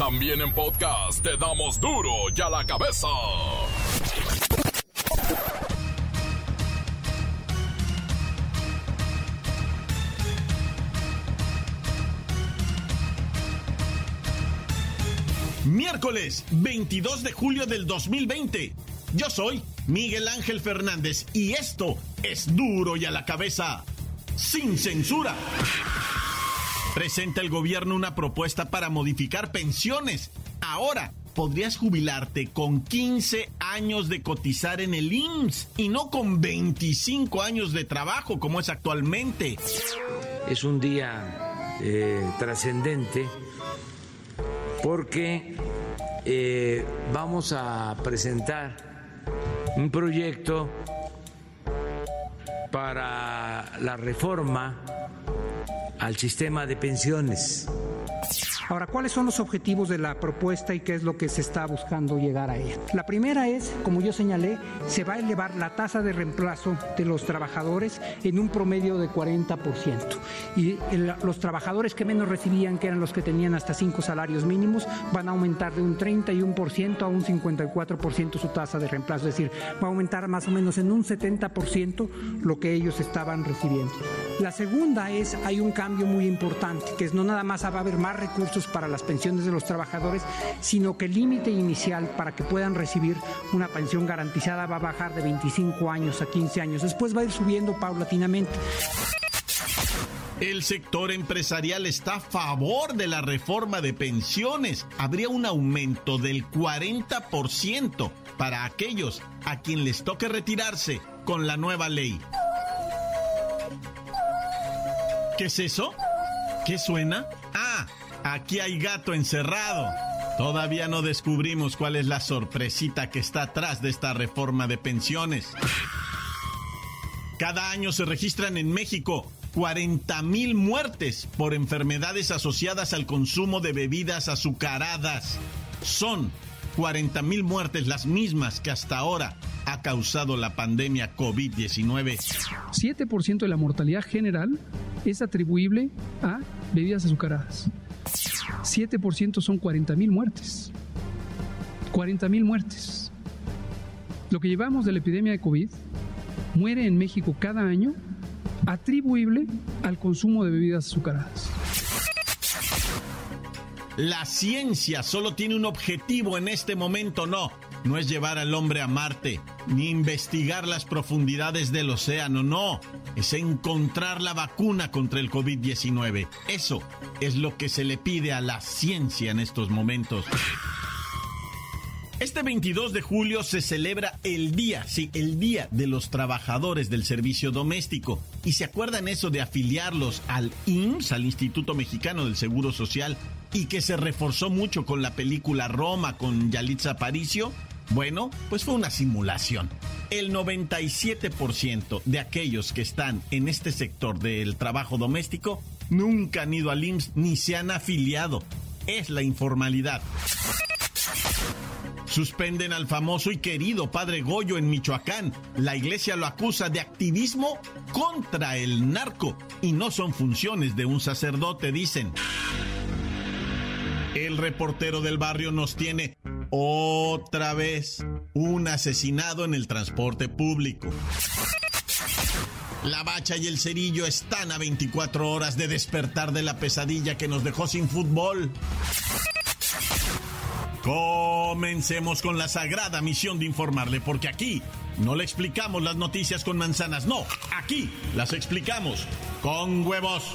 También en podcast te damos duro y a la cabeza. Miércoles 22 de julio del 2020. Yo soy Miguel Ángel Fernández y esto es duro y a la cabeza, sin censura. Presenta el gobierno una propuesta para modificar pensiones. Ahora podrías jubilarte con 15 años de cotizar en el IMSS y no con 25 años de trabajo como es actualmente. Es un día eh, trascendente porque eh, vamos a presentar un proyecto para la reforma al sistema de pensiones. Ahora, ¿cuáles son los objetivos de la propuesta y qué es lo que se está buscando llegar a ella? La primera es, como yo señalé, se va a elevar la tasa de reemplazo de los trabajadores en un promedio de 40%. Y los trabajadores que menos recibían, que eran los que tenían hasta cinco salarios mínimos, van a aumentar de un 31% a un 54% su tasa de reemplazo. Es decir, va a aumentar más o menos en un 70% lo que ellos estaban recibiendo. La segunda es, hay un cambio muy importante, que es no nada más va a haber más recursos para las pensiones de los trabajadores, sino que el límite inicial para que puedan recibir una pensión garantizada va a bajar de 25 años a 15 años. Después va a ir subiendo paulatinamente. El sector empresarial está a favor de la reforma de pensiones. Habría un aumento del 40% para aquellos a quien les toque retirarse con la nueva ley. ¿Qué es eso? ¿Qué suena? Ah, Aquí hay gato encerrado. Todavía no descubrimos cuál es la sorpresita que está atrás de esta reforma de pensiones. Cada año se registran en México 40 mil muertes por enfermedades asociadas al consumo de bebidas azucaradas. Son 40 mil muertes las mismas que hasta ahora ha causado la pandemia COVID-19. 7% de la mortalidad general es atribuible a bebidas azucaradas. 7% son 40 mil muertes. 40 mil muertes. Lo que llevamos de la epidemia de COVID muere en México cada año atribuible al consumo de bebidas azucaradas. La ciencia solo tiene un objetivo en este momento, no. No es llevar al hombre a Marte, ni investigar las profundidades del océano, no. Es encontrar la vacuna contra el COVID-19. Eso es lo que se le pide a la ciencia en estos momentos. Este 22 de julio se celebra el día, sí, el día de los trabajadores del servicio doméstico. ¿Y se acuerdan eso de afiliarlos al IMSS, al Instituto Mexicano del Seguro Social, y que se reforzó mucho con la película Roma con Yalitza Aparicio? Bueno, pues fue una simulación. El 97% de aquellos que están en este sector del trabajo doméstico nunca han ido al IMSS ni se han afiliado. Es la informalidad. Suspenden al famoso y querido padre Goyo en Michoacán. La iglesia lo acusa de activismo contra el narco y no son funciones de un sacerdote, dicen. El reportero del barrio nos tiene otra vez un asesinado en el transporte público. La bacha y el cerillo están a 24 horas de despertar de la pesadilla que nos dejó sin fútbol. Comencemos con la sagrada misión de informarle, porque aquí no le explicamos las noticias con manzanas, no, aquí las explicamos con huevos.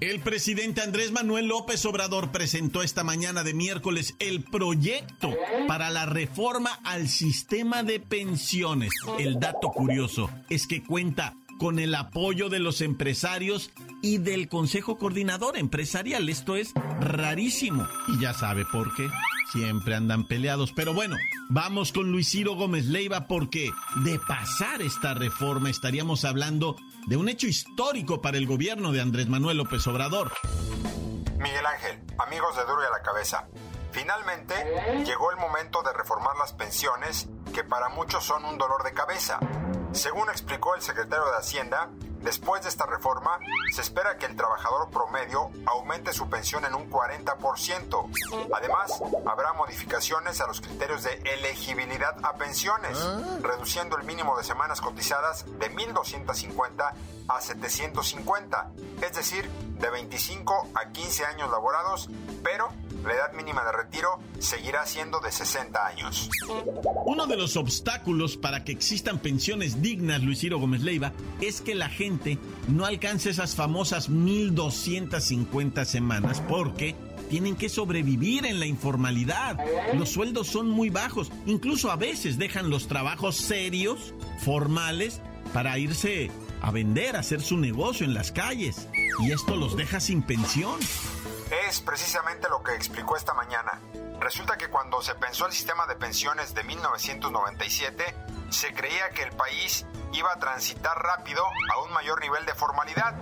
El presidente Andrés Manuel López Obrador presentó esta mañana de miércoles el proyecto para la reforma al sistema de pensiones. El dato curioso es que cuenta con el apoyo de los empresarios y del Consejo Coordinador Empresarial. Esto es rarísimo. Y ya sabe por qué. Siempre andan peleados. Pero bueno, vamos con Luis Ciro Gómez Leiva porque de pasar esta reforma estaríamos hablando de un hecho histórico para el gobierno de Andrés Manuel López Obrador. Miguel Ángel, amigos de Duro y a la Cabeza. Finalmente, llegó el momento de reformar las pensiones, que para muchos son un dolor de cabeza. Según explicó el secretario de Hacienda, después de esta reforma, se espera que el trabajador promedio aumente su pensión en un 40%. Además, habrá modificaciones a los criterios de elegibilidad a pensiones, reduciendo el mínimo de semanas cotizadas de 1.250 a 750, es decir, de 25 a 15 años laborados, pero la edad mínima de retiro seguirá siendo de 60 años. Uno de los obstáculos para que existan pensiones dignas, Luis Ciro Gómez Leiva, es que la gente no alcance esas famosas 1250 semanas porque tienen que sobrevivir en la informalidad. Los sueldos son muy bajos, incluso a veces dejan los trabajos serios, formales, para irse a vender, a hacer su negocio en las calles. Y esto los deja sin pensión. Es precisamente lo que explicó esta mañana. Resulta que cuando se pensó el sistema de pensiones de 1997, se creía que el país iba a transitar rápido a un mayor nivel de formalidad.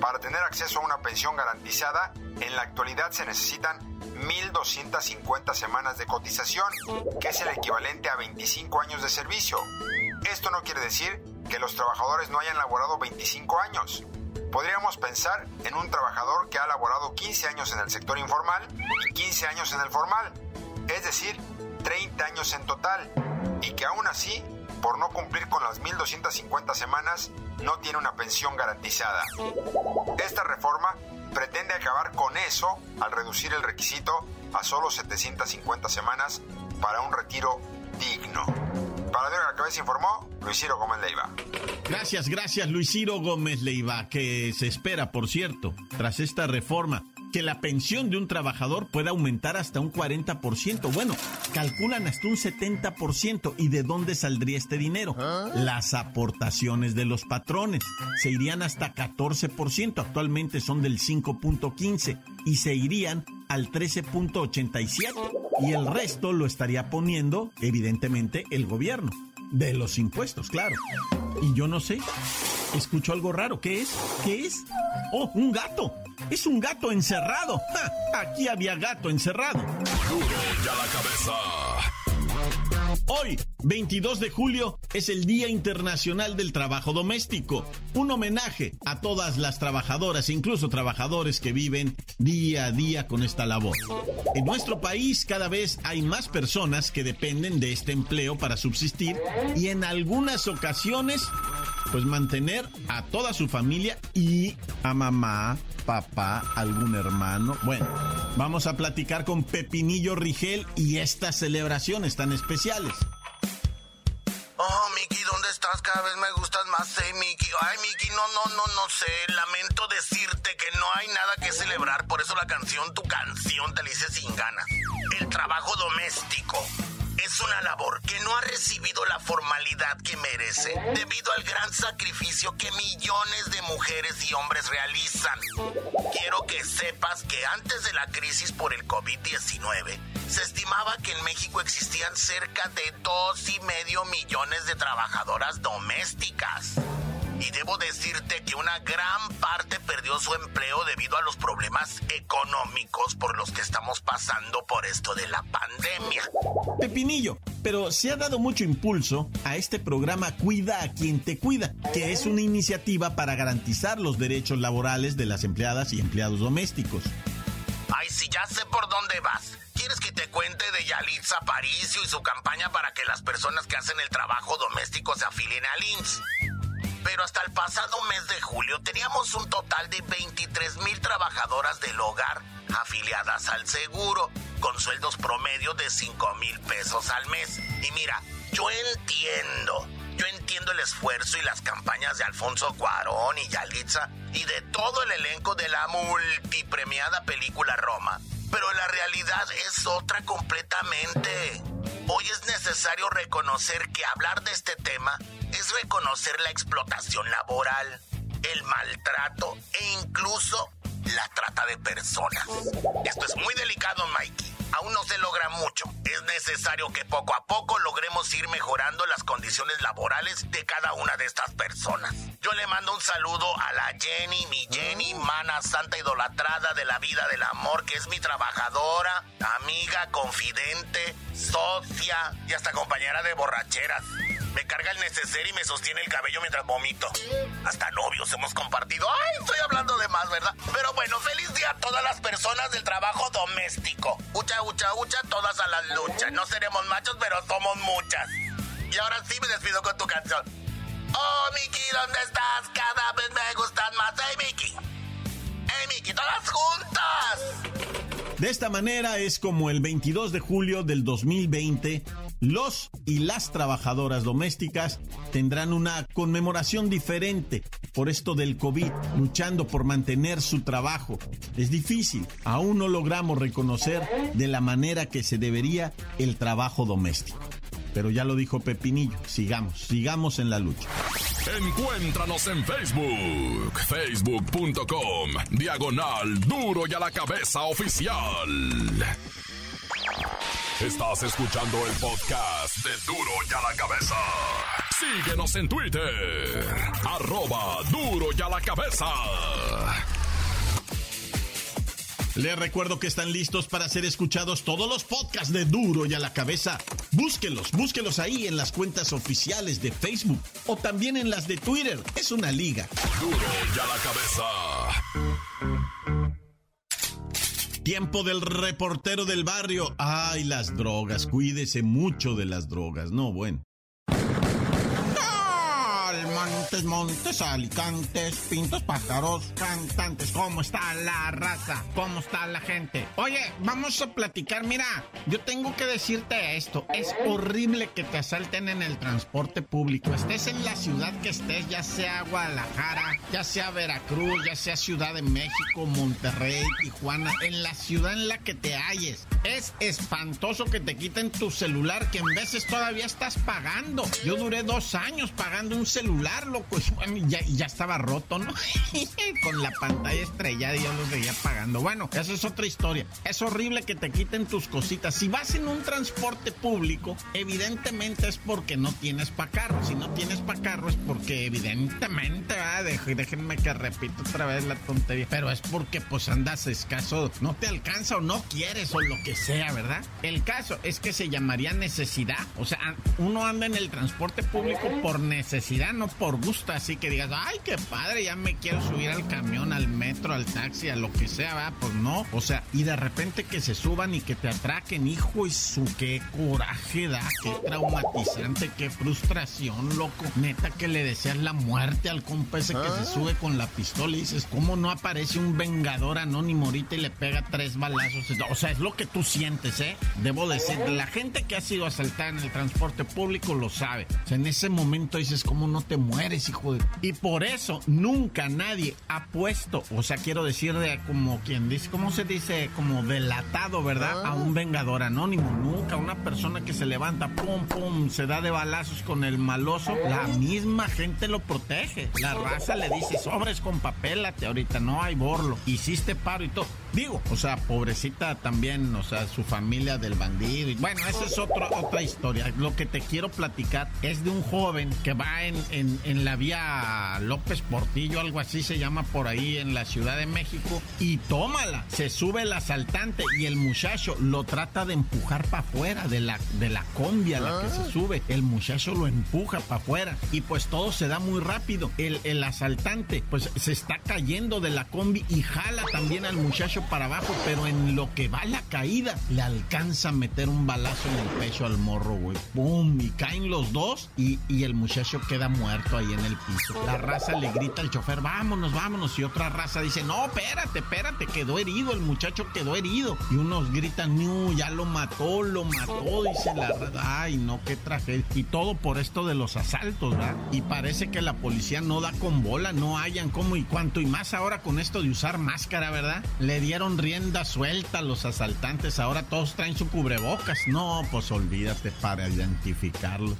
Para tener acceso a una pensión garantizada, en la actualidad se necesitan 1.250 semanas de cotización, que es el equivalente a 25 años de servicio. Esto no quiere decir que los trabajadores no hayan laborado 25 años. Podríamos pensar en un trabajador que ha laborado 15 años en el sector informal y 15 años en el formal, es decir, 30 años en total, y que aún así, por no cumplir con las 1.250 semanas, no tiene una pensión garantizada. Esta reforma pretende acabar con eso al reducir el requisito a solo 750 semanas para un retiro digno. Para de la Cabeza informó Luis Ciro Gómez Leiva. Gracias, gracias Luis Ciro Gómez Leiva, que se espera, por cierto, tras esta reforma, que la pensión de un trabajador pueda aumentar hasta un 40%. Bueno, calculan hasta un 70%. ¿Y de dónde saldría este dinero? Las aportaciones de los patrones. Se irían hasta 14%. Actualmente son del 5.15 y se irían al 13.87. Y el resto lo estaría poniendo, evidentemente, el gobierno. De los impuestos, claro. Y yo no sé. Escucho algo raro. ¿Qué es? ¿Qué es? ¡Oh, un gato! Es un gato encerrado. Aquí había gato encerrado. ya la cabeza. Hoy, 22 de julio, es el Día Internacional del Trabajo Doméstico. Un homenaje a todas las trabajadoras, incluso trabajadores que viven día a día con esta labor. En nuestro país cada vez hay más personas que dependen de este empleo para subsistir y en algunas ocasiones pues mantener a toda su familia y a mamá, papá, algún hermano. Bueno, vamos a platicar con Pepinillo Rigel y estas celebraciones tan especiales. Oh, Miki, ¿dónde estás? Cada vez me gustas más, eh, Miki. Ay, Miki, no, no, no, no sé. Lamento decirte que no hay nada que celebrar. Por eso la canción, tu canción, te la hice sin ganas. El trabajo doméstico es una labor que no ha recibido la formalidad que merece debido al gran sacrificio que millones de mujeres y hombres realizan. Quiero que sepas que antes de la crisis por el COVID-19, se estimaba que en México existían cerca de dos y medio millones de trabajadoras domésticas. Y debo decirte que una gran parte perdió su empleo debido a los problemas económicos por los que estamos pasando por esto de la pandemia. Pepinillo, pero se ha dado mucho impulso a este programa Cuida a quien te cuida, que es una iniciativa para garantizar los derechos laborales de las empleadas y empleados domésticos. Ay, sí, ya sé por dónde vas. ¿Quieres que te cuente de Yalitza Aparicio y su campaña para que las personas que hacen el trabajo doméstico se afilien al IMSS? Pero hasta el pasado mes de julio teníamos un total de 23 mil trabajadoras del hogar afiliadas al seguro, con sueldos promedio de 5 mil pesos al mes. Y mira, yo entiendo, yo entiendo el esfuerzo y las campañas de Alfonso Cuarón y Yalitza y de todo el elenco de la multipremiada película Roma. Pero la realidad es otra completamente. Hoy es necesario reconocer que hablar de este tema es reconocer la explotación laboral, el maltrato e incluso la trata de personas. Esto es muy delicado, Mikey. Aún no se logra mucho. Es necesario que poco a poco logremos ir mejorando las condiciones laborales de cada una de estas personas. Yo le mando un saludo a la Jenny, mi Jenny, mana santa idolatrada de la vida del amor, que es mi trabajadora, amiga, confidente, socia y hasta compañera de borracheras. Me carga el neceser y me sostiene el cabello mientras vomito. Hasta novios hemos compartido. Ay, estoy hablando de más, ¿verdad? Pero bueno, feliz día a todas las personas del trabajo doméstico. Ucha, ucha, ucha, todas a las luchas. No seremos machos, pero somos muchas. Y ahora sí me despido con tu canción. Oh, Miki, ¿dónde estás? Cada vez me gustan más. ¡Hey, Miki! ¡Hey, Miki, todas juntas! De esta manera es como el 22 de julio del 2020 los y las trabajadoras domésticas tendrán una conmemoración diferente por esto del COVID, luchando por mantener su trabajo. Es difícil, aún no logramos reconocer de la manera que se debería el trabajo doméstico. Pero ya lo dijo Pepinillo, sigamos, sigamos en la lucha. Encuéntranos en Facebook, facebook.com, diagonal duro y a la cabeza oficial. Estás escuchando el podcast de Duro y a la Cabeza. Síguenos en Twitter. Arroba Duro y a la Cabeza. Les recuerdo que están listos para ser escuchados todos los podcasts de Duro y a la Cabeza. Búsquelos, búsquelos ahí en las cuentas oficiales de Facebook o también en las de Twitter. Es una liga. Duro y a la Cabeza. Tiempo del reportero del barrio. Ay, las drogas. Cuídese mucho de las drogas. No, bueno. Montes, montes, alicantes, pintos, pájaros, cantantes. ¿Cómo está la raza? ¿Cómo está la gente? Oye, vamos a platicar. Mira, yo tengo que decirte esto. Es horrible que te asalten en el transporte público. Estés en la ciudad que estés, ya sea Guadalajara, ya sea Veracruz, ya sea Ciudad de México, Monterrey, Tijuana, en la ciudad en la que te halles. Es espantoso que te quiten tu celular, que en veces todavía estás pagando. Yo duré dos años pagando un celular, loco. Y ya, estaba roto, ¿no? Con la pantalla estrellada y yo lo seguía pagando. Bueno, eso es otra historia. Es horrible que te quiten tus cositas. Si vas en un transporte público, evidentemente es porque no tienes pa' carro. Si no tienes pa' carro es porque evidentemente, ¿verdad? déjenme que repito otra vez la tontería. Pero es porque pues andas escaso, no te alcanza o no quieres o lo que sea, ¿verdad? El caso es que se llamaría necesidad. O sea, uno anda en el transporte público por necesidad, no por gusto. Así que digas, ay, qué padre, ya me quiero subir al camión, al metro, al taxi, a lo que sea, ¿verdad? Pues no. O sea, y de repente que se suban y que te atraquen, hijo, y su qué coraje da, qué traumatizante, qué frustración, loco. Neta que le deseas la muerte al compa ese que se sube con la pistola y dices, ¿cómo no aparece un vengador anónimo ahorita y le pega tres balazos? O sea, es lo que tú sientes, ¿eh? Debo decir, la gente que ha sido asaltada en el transporte público lo sabe. O sea, en ese momento dices, ¿cómo no te mueres, hijo de...? Y por eso nunca nadie ha puesto, o sea, quiero decir de como quien dice, ¿cómo se dice? Como delatado, ¿verdad? A un vengador anónimo. Nunca una persona que se levanta, pum, pum, se da de balazos con el maloso, la misma gente lo protege. La raza le dice, sobres con papélate, ahorita no hay borlo. Hiciste paro y todo. Digo, o sea, pobrecita también, o sea, su familia del bandido. Y bueno, esa es otra otra historia. Lo que te quiero platicar es de un joven que va en, en, en la vía López Portillo, algo así se llama por ahí en la Ciudad de México, y tómala. Se sube el asaltante y el muchacho lo trata de empujar para afuera de la, de la combi a la que se sube. El muchacho lo empuja para afuera y pues todo se da muy rápido. El, el asaltante pues se está cayendo de la combi y jala también al muchacho para abajo, pero en lo que va la caída, le alcanza a meter un balazo en el pecho al morro, güey. ¡Pum! Y caen los dos y, y, el muchacho queda muerto ahí en el piso. La raza le grita al chofer, vámonos, vámonos. Y otra raza dice, no, espérate, espérate, quedó herido, el muchacho quedó herido. Y unos gritan, no, ya lo mató, lo mató, dice la raza. Ay, no, qué tragedia. Y todo por esto de los asaltos, ¿verdad? Y parece que la policía no da con bola, no hayan cómo y cuánto. Y más ahora con esto de usar máscara, ¿verdad? Le dieron rienda suelta a los asaltantes, ahora todos traen su cubrebocas. No, pues olvídate para identificarlo.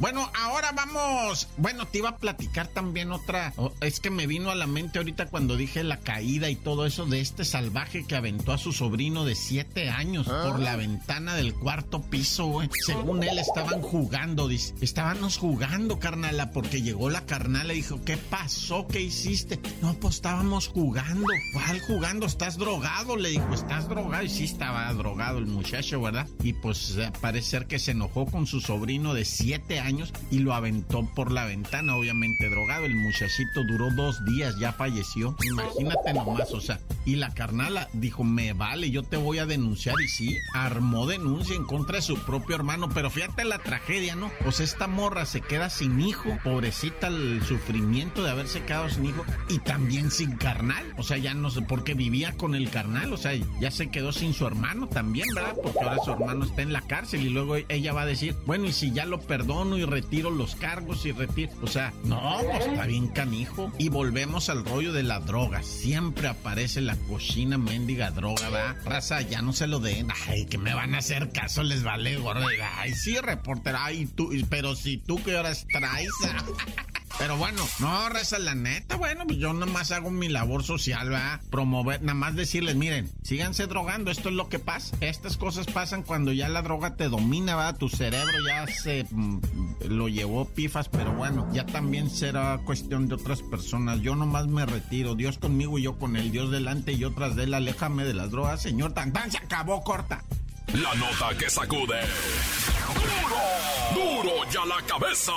Bueno, ahora vamos. Bueno, te iba a platicar también otra. Es que me vino a la mente ahorita cuando dije la caída y todo eso de este salvaje que aventó a su sobrino de siete años por la ventana del cuarto piso, güey. Según él, estaban jugando. Dice, estábamos jugando, carnala, porque llegó la carnala y dijo, ¿qué pasó? ¿Qué hiciste? No, pues estábamos jugando. ¿Cuál jugando? ¿Estás drogado? Le dijo, ¿estás drogado? Y sí estaba drogado el muchacho, ¿verdad? Y pues parece ser que se enojó con su sobrino de siete años y lo aventó por la ventana, obviamente drogado. El muchachito duró dos días, ya falleció. Imagínate nomás, o sea, y la carnala dijo, me vale, yo te voy a denunciar. Y sí, armó denuncia en contra de su propio hermano. Pero fíjate la tragedia, ¿no? Pues esta morra se queda sin hijo, pobrecita el sufrimiento de haberse quedado sin hijo y también sin carnal. O sea, ya no sé por qué vivía con el carnal, o sea, ya se quedó sin su hermano también, ¿verdad? Porque ahora su hermano está en la cárcel y luego ella va a decir, bueno, y si ya lo perdono y retiro los cargos y retiro, o sea, no, pues está bien canijo. Y volvemos al rollo de la droga. Siempre aparece la cochina mendiga droga, ¿verdad? Raza, ya no se lo den. Ay, que me van a hacer caso, les vale, gordo. Ay, sí, reportero, ay, tú, pero si tú qué horas traes. Pero bueno, no, reza la neta, bueno, pues yo nomás hago mi labor social, ¿verdad? Promover, nada más decirles, miren, síganse drogando, esto es lo que pasa. Estas cosas pasan cuando ya la droga te domina, ¿verdad? Tu cerebro ya se mm, lo llevó pifas, pero bueno, ya también será cuestión de otras personas. Yo nomás me retiro, Dios conmigo y yo con el Dios delante y otras de él, aléjame de las drogas, señor. Tan se acabó, corta. La nota que sacude. ¡Duro! ¡Duro ya la cabeza!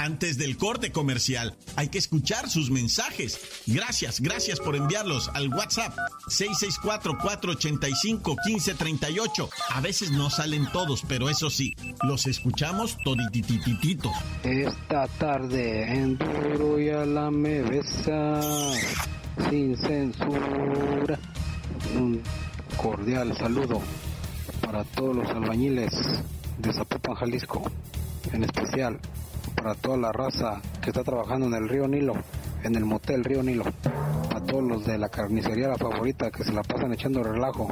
Antes del corte comercial, hay que escuchar sus mensajes. Gracias, gracias por enviarlos al WhatsApp 664-485-1538. A veces no salen todos, pero eso sí, los escuchamos todititititos. Esta tarde en duro y a la me sin censura. Un cordial saludo para todos los albañiles de Zapopan, Jalisco, en especial para toda la raza que está trabajando en el río Nilo, en el motel Río Nilo, para todos los de la carnicería la favorita que se la pasan echando relajo.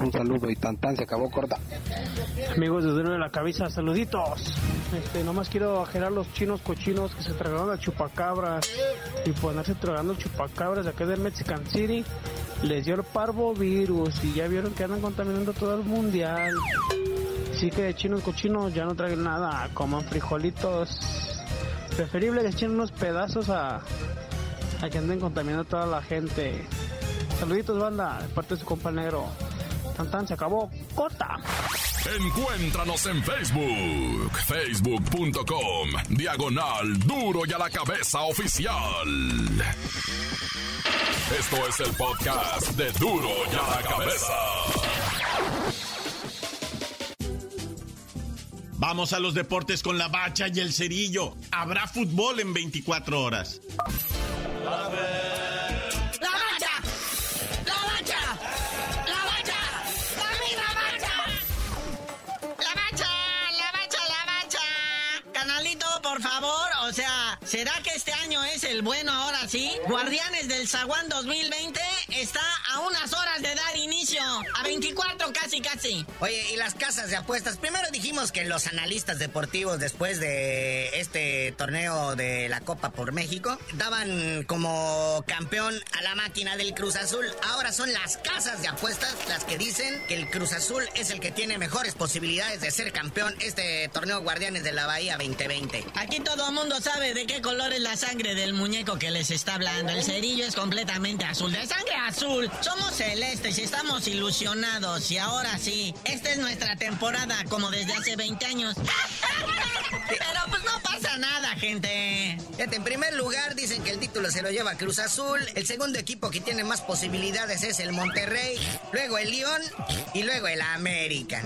Un saludo y tan tan se acabó corta. Amigos desde la cabeza, saluditos. Este, nomás quiero ajerar los chinos cochinos que se tragaron a chupacabras y ponerse tragando chupacabras de acá del Mexican City. Les dio el parvovirus y ya vieron que andan contaminando todo el mundial. Así que chinos cochinos ya no traigan nada, coman frijolitos. Preferible que echen unos pedazos a, a que anden contaminando a toda la gente. Saluditos banda, de parte de su compa negro. Tan tan se acabó. Corta. Encuéntranos en Facebook, facebook.com, diagonal duro y a la cabeza oficial. Esto es el podcast de duro y a la cabeza. Vamos a los deportes con la bacha y el cerillo. Habrá fútbol en 24 horas. ¡La bacha! ¡La bacha! ¡La bacha! ¡Dame la bacha! ¡La bacha! ¡La bacha! ¡La bacha! Canalito, por favor, o sea, ¿será que este año es el bueno ahora sí? Guardianes del Zaguán 2020 está a unas horas de dar inicio. A 24 casi, casi. Oye, y las casas de apuestas. Primero dijimos que los analistas deportivos después de este torneo de la Copa por México daban como campeón a la máquina del Cruz Azul. Ahora son las casas de apuestas las que dicen que el Cruz Azul es el que tiene mejores posibilidades de ser campeón este torneo Guardianes de la Bahía 2020. Aquí todo el mundo sabe de qué color es la sangre del muñeco que les está hablando. El cerillo es completamente azul. De sangre azul azul. Somos celestes y estamos ilusionados. Y ahora sí, esta es nuestra temporada como desde hace 20 años. Pero pues no pasa nada, gente. en primer lugar dicen que el título se lo lleva Cruz Azul. El segundo equipo que tiene más posibilidades es el Monterrey. Luego el León y luego el América.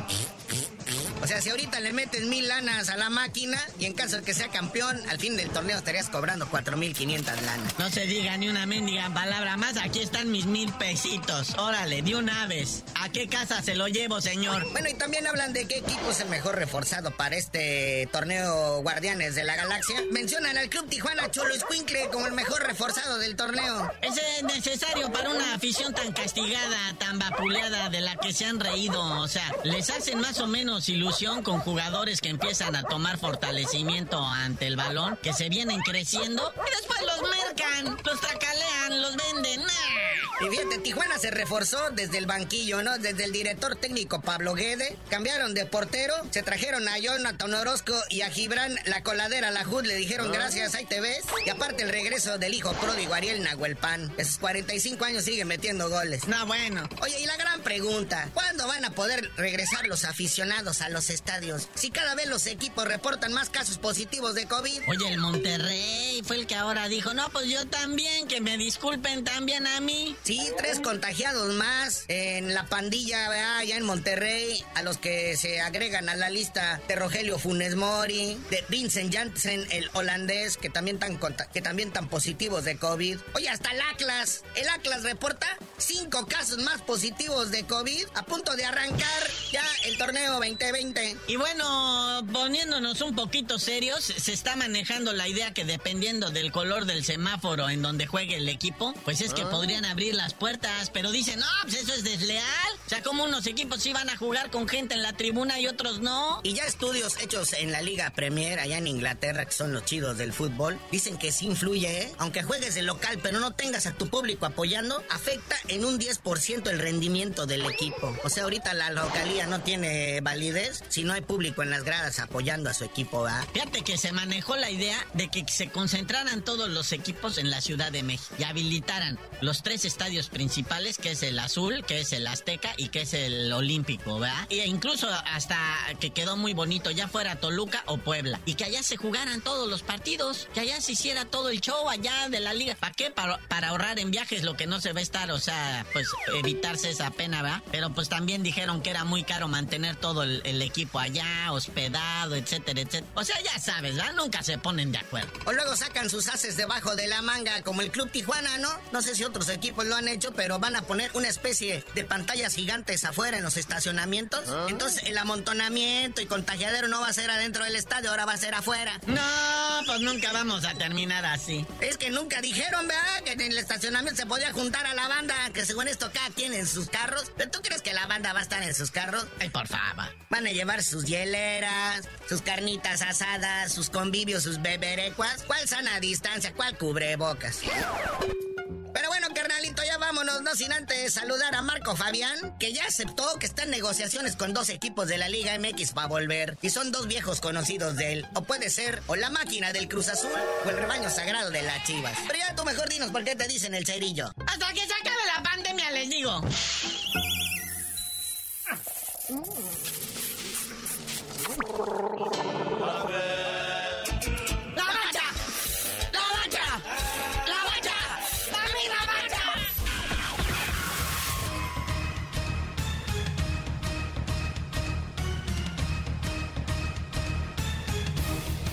O sea, si ahorita le metes mil lanas a la máquina y en caso de que sea campeón, al fin del torneo estarías cobrando 4.500 lanas. No se diga ni una mendiga palabra más. Aquí están mis mil pesitos. Órale, de una vez. ¿A qué casa se lo llevo, señor? Bueno, y también hablan de qué equipo es el mejor reforzado para este torneo Guardianes de la Galaxia. Mencionan al Club Tijuana Cholo Escuincle como el mejor reforzado del torneo. Ese es necesario para una afición tan castigada, tan vapuleada, de la que se han reído. O sea, les hacen más o menos ilusión con jugadores que empiezan a tomar fortalecimiento ante el balón, que se vienen creciendo y después los mercan, los tracalean, los venden. Y fíjate, Tijuana se reforzó desde el banquillo, ¿no? Desde el director técnico Pablo Guede. Cambiaron de portero, se trajeron a Jonathan Orozco y a Gibran la coladera, la HUD, le dijeron gracias, ahí te ves. Y aparte el regreso del hijo pródigo Ariel Nahuelpan. Esos 45 años sigue metiendo goles. No, bueno. Oye, y la gran pregunta, ¿cuándo van a poder regresar los aficionados a los estadios? Si cada vez los equipos reportan más casos positivos de COVID. Oye, el Monterrey fue el que ahora dijo, no, pues yo también, que me disculpen también a mí. Sí, tres contagiados más en la pandilla allá en Monterrey, a los que se agregan a la lista de Rogelio Funes Mori, de Vincent Janssen, el holandés, que también tan, que también tan positivos de COVID. Oye, hasta el Atlas. El Atlas reporta cinco casos más positivos de COVID a punto de arrancar ya el torneo 2020. Y bueno, poniéndonos un poquito serios, se está manejando la idea que dependiendo del color del semáforo en donde juegue el equipo, pues es que Ah. podrían abrir las puertas, pero dicen, no, pues eso es desleal. O sea, como unos equipos sí van a jugar con gente en la tribuna y otros no. Y ya estudios hechos en la Liga Premier allá en Inglaterra, que son los chidos del fútbol, dicen que sí influye, ¿eh? Aunque juegues de local, pero no tengas a tu público apoyando, afecta en un 10% el rendimiento del equipo. O sea, ahorita la localía no tiene validez si no hay público en las gradas apoyando a su equipo, ¿va? Fíjate que se manejó la idea de que se concentraran todos los equipos en la Ciudad de México y habilitaran los tres estadios principales, que es el Azul, que es el Azteca y que es el Olímpico, ¿verdad? E incluso hasta que quedó muy bonito, ya fuera Toluca o Puebla. Y que allá se jugaran todos los partidos, que allá se hiciera todo el show allá de la liga. ¿Para qué? Para, ahorrar en viajes lo que no se va a estar, o sea, pues evitarse esa pena, ¿verdad? Pero pues también dijeron que era muy caro mantener todo el, equipo allá, hospedado, etcétera, etcétera. O sea, ya sabes, ¿verdad? Nunca se ponen de acuerdo. O luego sacan sus haces debajo de la manga, como el Club Tijuana, ¿no? No sé si otros equipos lo han hecho, pero van a poner una especie de pantallas gigantes afuera en los estacionamientos. Entonces, el amontonamiento y contagiadero no va a ser adentro del estadio, ahora va a ser afuera. No, pues nunca vamos a terminar así. Es que nunca dijeron, ¿verdad? Que en el estacionamiento se podía juntar a la banda, que según esto cada quien en sus carros. ¿Pero tú crees que la banda va a estar en sus carros? Ay, por favor. Van a llevar sus hieleras, sus carnitas asadas, sus convivios, sus beberecuas. ¿Cuál sana distancia? ¿Cuál cubrebocas? No sin antes saludar a Marco Fabián, que ya aceptó que está en negociaciones con dos equipos de la Liga MX para volver. Y son dos viejos conocidos de él. O puede ser, o la máquina del Cruz Azul, o el rebaño sagrado de las Chivas. Pero ya tú mejor dinos por qué te dicen el cerillo. Hasta que se acabe la pandemia, les digo.